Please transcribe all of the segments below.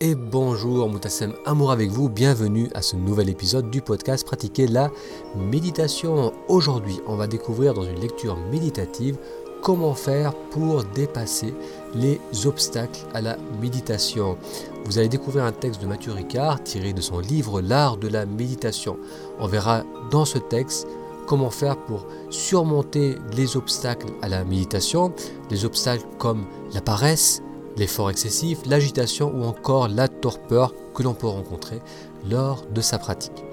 et bonjour Moutassem Amour avec vous, bienvenue à ce nouvel épisode du podcast Pratiquer la méditation. Aujourd'hui on va découvrir dans une lecture méditative comment faire pour dépasser les obstacles à la méditation. Vous allez découvrir un texte de Mathieu Ricard tiré de son livre L'art de la méditation. On verra dans ce texte comment faire pour surmonter les obstacles à la méditation, les obstacles comme la paresse, l'effort excessif, l'agitation ou encore la torpeur que l'on peut rencontrer lors de sa pratique.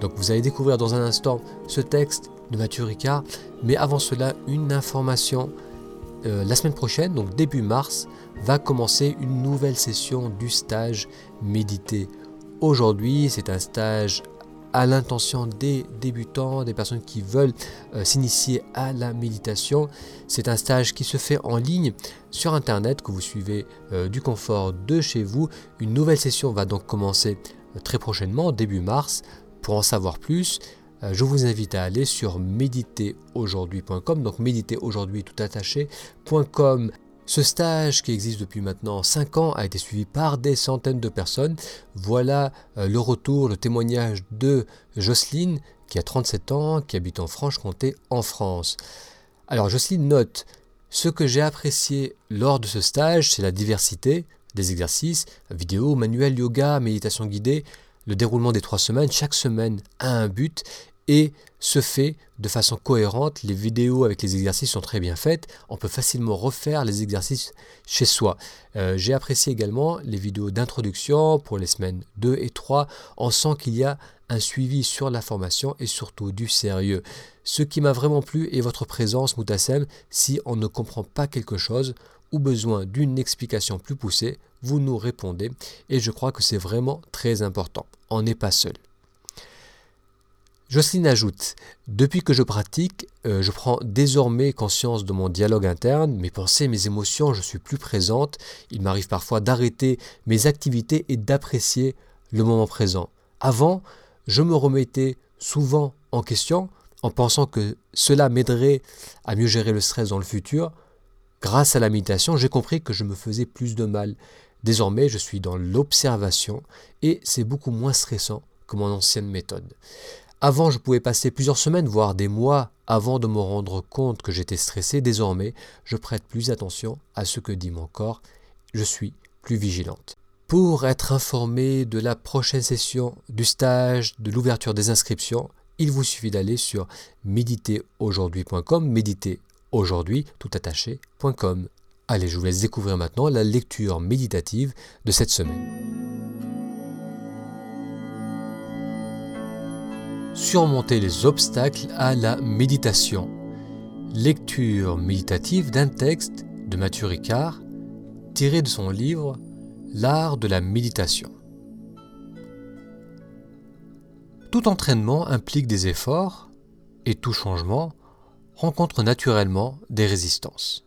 Donc vous allez découvrir dans un instant ce texte de Mathieu Ricard, mais avant cela une information. Euh, la semaine prochaine, donc début mars, va commencer une nouvelle session du stage médité. Aujourd'hui, c'est un stage à l'intention des débutants, des personnes qui veulent euh, s'initier à la méditation. C'est un stage qui se fait en ligne sur Internet, que vous suivez euh, du confort de chez vous. Une nouvelle session va donc commencer euh, très prochainement, début mars. Pour en savoir plus, je vous invite à aller sur méditeraujourd'hui.com, donc méditeraujourd'hui tout attaché.com ce stage qui existe depuis maintenant 5 ans a été suivi par des centaines de personnes. Voilà euh, le retour, le témoignage de Jocelyne qui a 37 ans, qui habite en Franche-Comté en France. Alors Jocelyne note, ce que j'ai apprécié lors de ce stage, c'est la diversité des exercices, vidéo, manuel, yoga, méditation guidée, le déroulement des trois semaines. Chaque semaine a un but et se fait de façon cohérente. Les vidéos avec les exercices sont très bien faites. On peut facilement refaire les exercices chez soi. Euh, j'ai apprécié également les vidéos d'introduction pour les semaines 2 et 3. On sent qu'il y a un suivi sur la formation et surtout du sérieux. Ce qui m'a vraiment plu est votre présence, Moutassem. Si on ne comprend pas quelque chose ou besoin d'une explication plus poussée, vous nous répondez et je crois que c'est vraiment très important. On n'est pas seul. Jocelyne ajoute Depuis que je pratique, euh, je prends désormais conscience de mon dialogue interne, mes pensées, mes émotions, je suis plus présente. Il m'arrive parfois d'arrêter mes activités et d'apprécier le moment présent. Avant, je me remettais souvent en question en pensant que cela m'aiderait à mieux gérer le stress dans le futur. Grâce à la méditation, j'ai compris que je me faisais plus de mal. Désormais, je suis dans l'observation et c'est beaucoup moins stressant que mon ancienne méthode. Avant, je pouvais passer plusieurs semaines, voire des mois, avant de me rendre compte que j'étais stressé. Désormais, je prête plus attention à ce que dit mon corps. Je suis plus vigilante. Pour être informé de la prochaine session, du stage, de l'ouverture des inscriptions, il vous suffit d'aller sur méditeraujourd'hui.com, méditer aujourd'hui tout attaché.com. Allez, je vous laisse découvrir maintenant la lecture méditative de cette semaine. Surmonter les obstacles à la méditation. Lecture méditative d'un texte de Mathieu Ricard tiré de son livre L'art de la méditation. Tout entraînement implique des efforts et tout changement rencontre naturellement des résistances.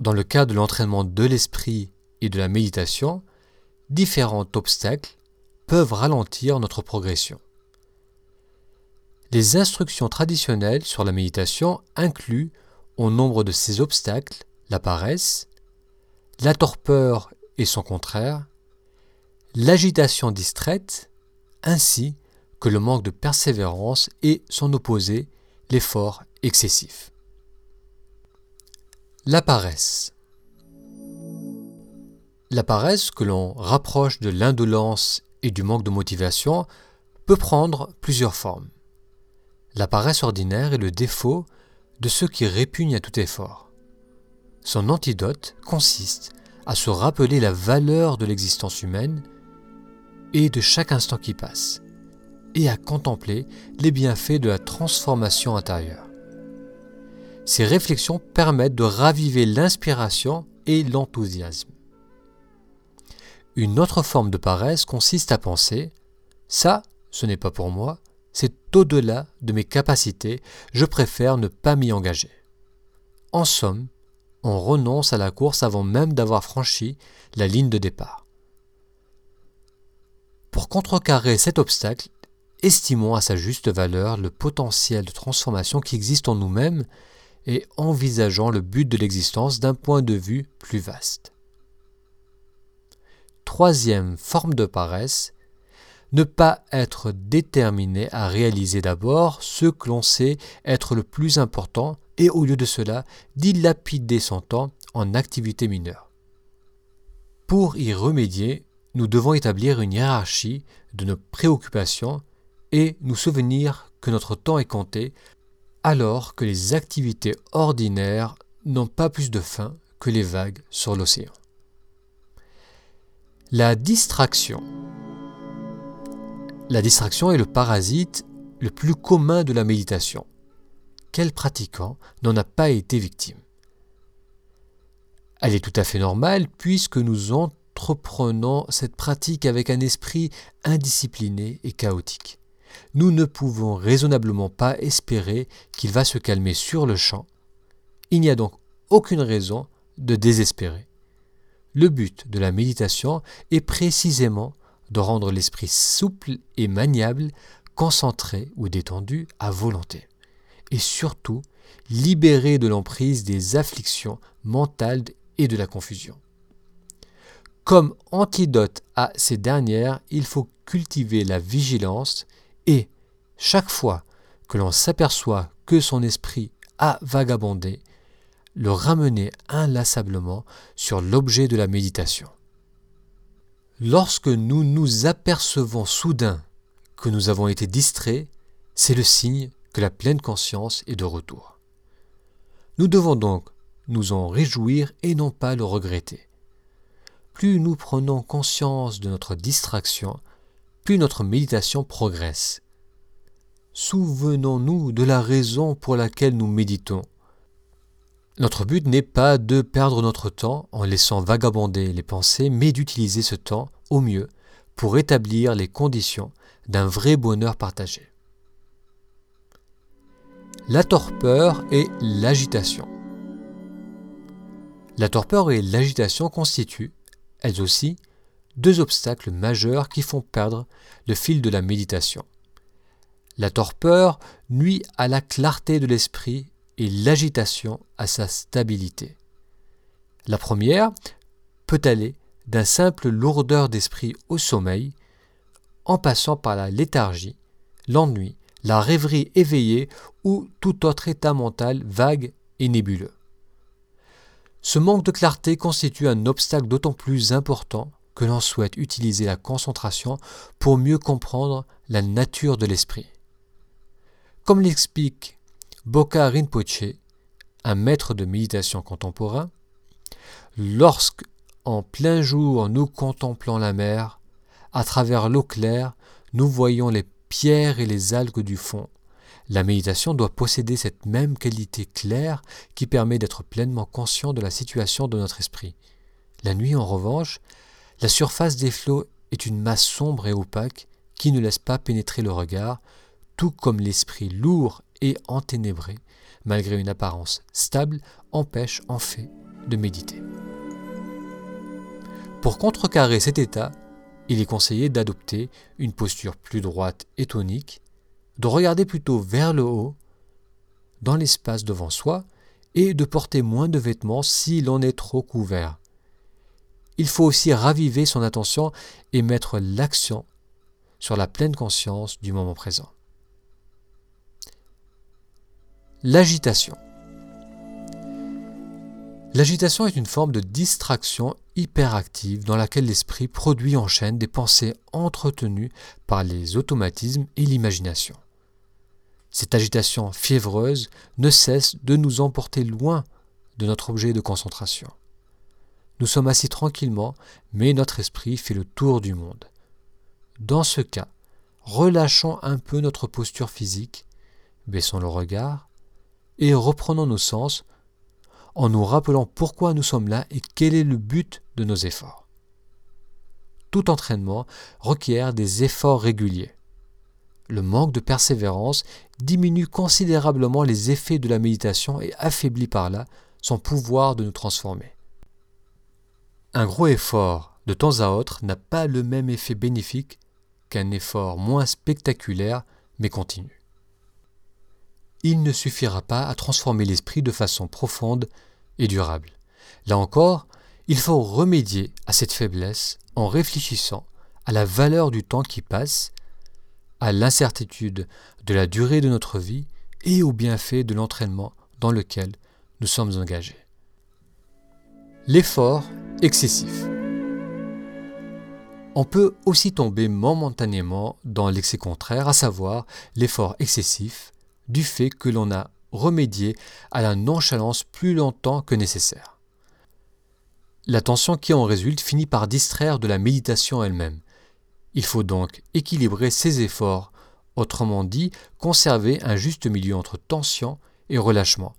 Dans le cas de l'entraînement de l'esprit et de la méditation, différents obstacles peuvent ralentir notre progression. Les instructions traditionnelles sur la méditation incluent au nombre de ces obstacles la paresse, la torpeur et son contraire, l'agitation distraite, ainsi que le manque de persévérance et son opposé, l'effort excessif. La paresse. La paresse, que l'on rapproche de l'indolence et du manque de motivation, peut prendre plusieurs formes. La paresse ordinaire est le défaut de ceux qui répugnent à tout effort. Son antidote consiste à se rappeler la valeur de l'existence humaine et de chaque instant qui passe, et à contempler les bienfaits de la transformation intérieure. Ces réflexions permettent de raviver l'inspiration et l'enthousiasme. Une autre forme de paresse consiste à penser ⁇ ça, ce n'est pas pour moi, au-delà de mes capacités, je préfère ne pas m'y engager. En somme, on renonce à la course avant même d'avoir franchi la ligne de départ. Pour contrecarrer cet obstacle, estimons à sa juste valeur le potentiel de transformation qui existe en nous-mêmes et envisageons le but de l'existence d'un point de vue plus vaste. troisième forme de paresse, ne pas être déterminé à réaliser d'abord ce que l'on sait être le plus important et au lieu de cela, dilapider son temps en activités mineures. Pour y remédier, nous devons établir une hiérarchie de nos préoccupations et nous souvenir que notre temps est compté alors que les activités ordinaires n'ont pas plus de fin que les vagues sur l'océan. La distraction. La distraction est le parasite le plus commun de la méditation. Quel pratiquant n'en a pas été victime? Elle est tout à fait normale puisque nous entreprenons cette pratique avec un esprit indiscipliné et chaotique nous ne pouvons raisonnablement pas espérer qu'il va se calmer sur le champ. Il n'y a donc aucune raison de désespérer. Le but de la méditation est précisément de rendre l'esprit souple et maniable, concentré ou détendu à volonté, et surtout libéré de l'emprise des afflictions mentales et de la confusion. Comme antidote à ces dernières, il faut cultiver la vigilance et chaque fois que l'on s'aperçoit que son esprit a vagabondé, le ramener inlassablement sur l'objet de la méditation. Lorsque nous nous apercevons soudain que nous avons été distraits, c'est le signe que la pleine conscience est de retour. Nous devons donc nous en réjouir et non pas le regretter. Plus nous prenons conscience de notre distraction, plus notre méditation progresse. Souvenons-nous de la raison pour laquelle nous méditons. Notre but n'est pas de perdre notre temps en laissant vagabonder les pensées, mais d'utiliser ce temps au mieux pour établir les conditions d'un vrai bonheur partagé. La torpeur et l'agitation. La torpeur et l'agitation constituent, elles aussi, deux obstacles majeurs qui font perdre le fil de la méditation. La torpeur nuit à la clarté de l'esprit et l'agitation à sa stabilité. La première peut aller d'un simple lourdeur d'esprit au sommeil, en passant par la léthargie, l'ennui, la rêverie éveillée ou tout autre état mental vague et nébuleux. Ce manque de clarté constitue un obstacle d'autant plus important que l'on souhaite utiliser la concentration pour mieux comprendre la nature de l'esprit. Comme l'explique Boka Rinpoche, un maître de méditation contemporain, lorsque, en plein jour, nous contemplons la mer, à travers l'eau claire, nous voyons les pierres et les algues du fond. La méditation doit posséder cette même qualité claire qui permet d'être pleinement conscient de la situation de notre esprit. La nuit, en revanche, la surface des flots est une masse sombre et opaque qui ne laisse pas pénétrer le regard, tout comme l'esprit lourd et enténébré, malgré une apparence stable, empêche en fait de méditer. Pour contrecarrer cet état, il est conseillé d'adopter une posture plus droite et tonique, de regarder plutôt vers le haut, dans l'espace devant soi, et de porter moins de vêtements si l'on est trop couvert il faut aussi raviver son attention et mettre l'action sur la pleine conscience du moment présent. L'agitation. L'agitation est une forme de distraction hyperactive dans laquelle l'esprit produit en chaîne des pensées entretenues par les automatismes et l'imagination. Cette agitation fiévreuse ne cesse de nous emporter loin de notre objet de concentration. Nous sommes assis tranquillement, mais notre esprit fait le tour du monde. Dans ce cas, relâchons un peu notre posture physique, baissons le regard, et reprenons nos sens en nous rappelant pourquoi nous sommes là et quel est le but de nos efforts. Tout entraînement requiert des efforts réguliers. Le manque de persévérance diminue considérablement les effets de la méditation et affaiblit par là son pouvoir de nous transformer. Un gros effort de temps à autre n'a pas le même effet bénéfique qu'un effort moins spectaculaire mais continu. Il ne suffira pas à transformer l'esprit de façon profonde et durable. Là encore, Il faut remédier à cette faiblesse en réfléchissant à la valeur du temps qui passe, à l'incertitude de la durée de notre vie et au bienfait de l'entraînement dans lequel nous sommes engagés. L'effort excessif. On peut aussi tomber momentanément dans l'excès contraire, à savoir l'effort excessif, du fait que l'on a remédié à la nonchalance plus longtemps que nécessaire. L'attention qui en résulte finit par distraire de la méditation elle-même. Il faut donc équilibrer ses efforts, autrement dit, conserver un juste milieu entre tension et relâchement.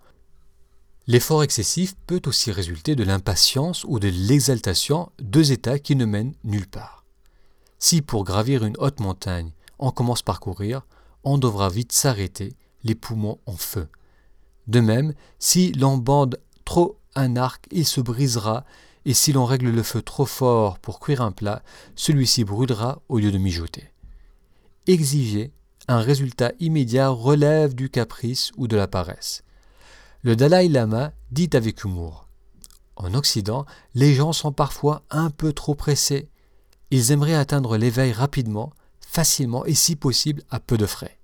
L'effort excessif peut aussi résulter de l'impatience ou de l'exaltation, deux états qui ne mènent nulle part. Si pour gravir une haute montagne, on commence par courir, on devra vite s'arrêter, les poumons en feu. De même, si l'on bande trop un arc, il se brisera, et si l'on règle le feu trop fort pour cuire un plat, celui-ci brûlera au lieu de mijoter. Exiger un résultat immédiat relève du caprice ou de la paresse. Le Dalai Lama dit avec humour En Occident, les gens sont parfois un peu trop pressés. Ils aimeraient atteindre l'éveil rapidement, facilement et si possible à peu de frais.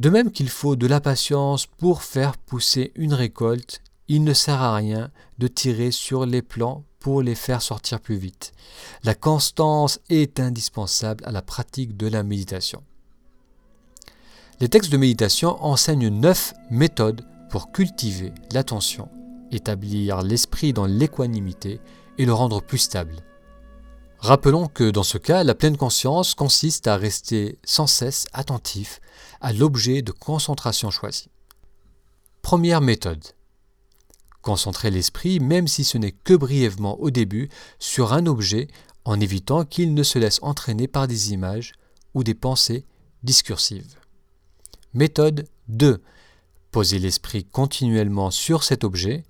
De même qu'il faut de la patience pour faire pousser une récolte, il ne sert à rien de tirer sur les plants pour les faire sortir plus vite. La constance est indispensable à la pratique de la méditation. Les textes de méditation enseignent neuf méthodes pour cultiver l'attention, établir l'esprit dans l'équanimité et le rendre plus stable. Rappelons que dans ce cas, la pleine conscience consiste à rester sans cesse attentif à l'objet de concentration choisi. Première méthode. Concentrer l'esprit, même si ce n'est que brièvement au début, sur un objet en évitant qu'il ne se laisse entraîner par des images ou des pensées discursives. Méthode 2. Poser l'esprit continuellement sur cet objet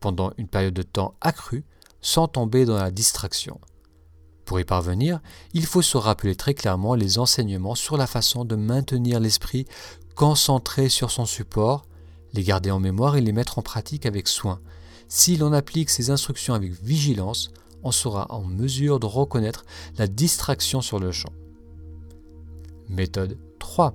pendant une période de temps accrue sans tomber dans la distraction. Pour y parvenir, il faut se rappeler très clairement les enseignements sur la façon de maintenir l'esprit concentré sur son support, les garder en mémoire et les mettre en pratique avec soin. Si l'on applique ces instructions avec vigilance, on sera en mesure de reconnaître la distraction sur le champ. Méthode 3.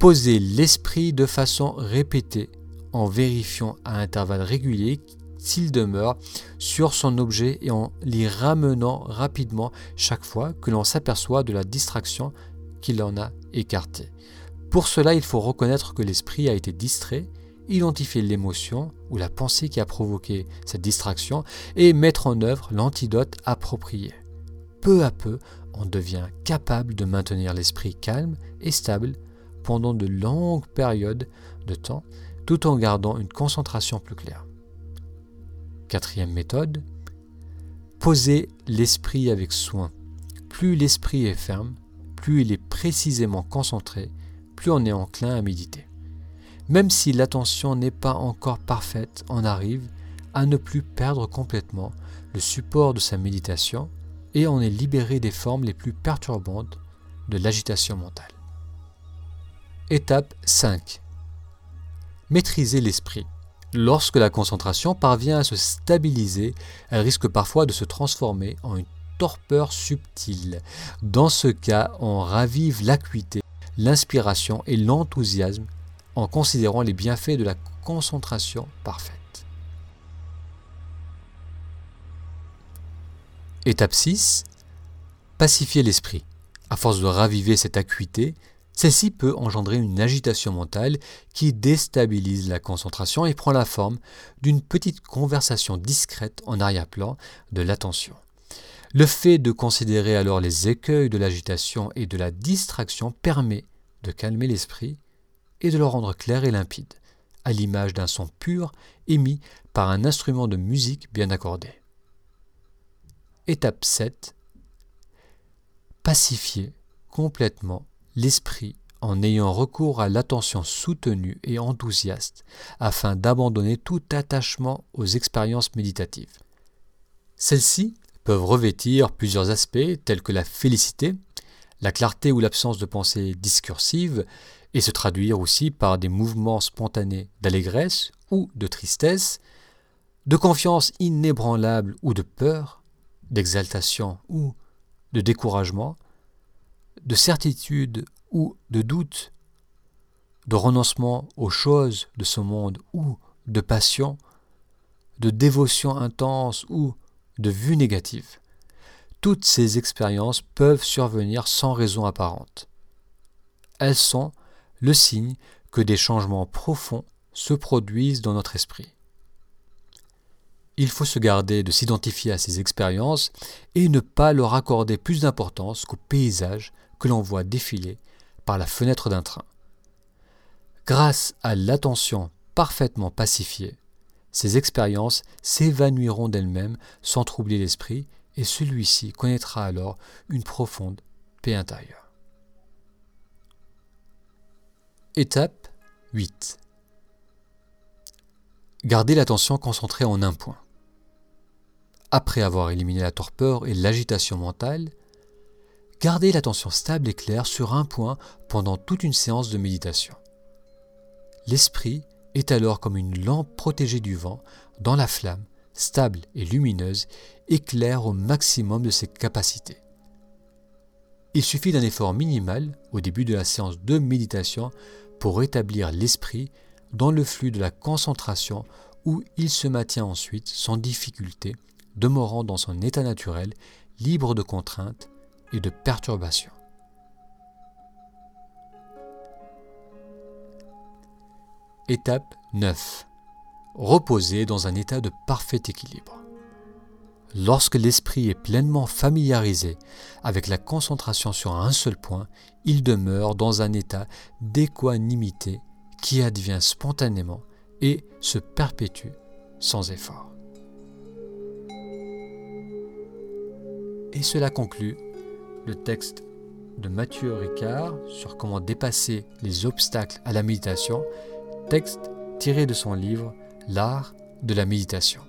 Poser l'esprit de façon répétée en vérifiant à intervalles réguliers s'il demeure sur son objet et en l'y ramenant rapidement chaque fois que l'on s'aperçoit de la distraction qu'il en a écartée. Pour cela, il faut reconnaître que l'esprit a été distrait, identifier l'émotion ou la pensée qui a provoqué cette distraction et mettre en œuvre l'antidote approprié. Peu à peu, on devient capable de maintenir l'esprit calme et stable pendant de longues périodes de temps tout en gardant une concentration plus claire. Quatrième méthode, poser l'esprit avec soin. Plus l'esprit est ferme, plus il est précisément concentré, plus on est enclin à méditer. Même si l'attention n'est pas encore parfaite, on arrive à ne plus perdre complètement le support de sa méditation et on est libéré des formes les plus perturbantes de l'agitation mentale. Étape 5. Maîtriser l'esprit. Lorsque la concentration parvient à se stabiliser, elle risque parfois de se transformer en une torpeur subtile. Dans ce cas, on ravive l'acuité, l'inspiration et l'enthousiasme en considérant les bienfaits de la concentration parfaite. Étape 6. Pacifier l'esprit. À force de raviver cette acuité, celle-ci peut engendrer une agitation mentale qui déstabilise la concentration et prend la forme d'une petite conversation discrète en arrière-plan de l'attention. Le fait de considérer alors les écueils de l'agitation et de la distraction permet de calmer l'esprit et de le rendre clair et limpide, à l'image d'un son pur émis par un instrument de musique bien accordé. Étape 7. Pacifier complètement l'esprit en ayant recours à l'attention soutenue et enthousiaste afin d'abandonner tout attachement aux expériences méditatives. Celles-ci peuvent revêtir plusieurs aspects tels que la félicité, la clarté ou l'absence de pensée discursive et se traduire aussi par des mouvements spontanés d'allégresse ou de tristesse, de confiance inébranlable ou de peur, d'exaltation ou de découragement, de certitude ou de doute, de renoncement aux choses de ce monde ou de passion, de dévotion intense ou de vue négative. Toutes ces expériences peuvent survenir sans raison apparente. Elles sont le signe que des changements profonds se produisent dans notre esprit. Il faut se garder de s'identifier à ces expériences et ne pas leur accorder plus d'importance qu'au paysage que l'on voit défiler par la fenêtre d'un train. Grâce à l'attention parfaitement pacifiée, ces expériences s'évanouiront d'elles-mêmes sans troubler l'esprit et celui-ci connaîtra alors une profonde paix intérieure. Étape 8. Gardez l'attention concentrée en un point. Après avoir éliminé la torpeur et l'agitation mentale, gardez l'attention stable et claire sur un point pendant toute une séance de méditation. L'esprit est alors comme une lampe protégée du vent dans la flamme, stable et lumineuse, éclaire au maximum de ses capacités. Il suffit d'un effort minimal au début de la séance de méditation pour rétablir l'esprit dans le flux de la concentration où il se maintient ensuite sans difficulté, demeurant dans son état naturel, libre de contraintes et de perturbations. Étape 9. Reposer dans un état de parfait équilibre. Lorsque l'esprit est pleinement familiarisé avec la concentration sur un seul point, il demeure dans un état d'équanimité qui advient spontanément et se perpétue sans effort. Et cela conclut le texte de Mathieu Ricard sur comment dépasser les obstacles à la méditation, texte tiré de son livre L'art de la méditation.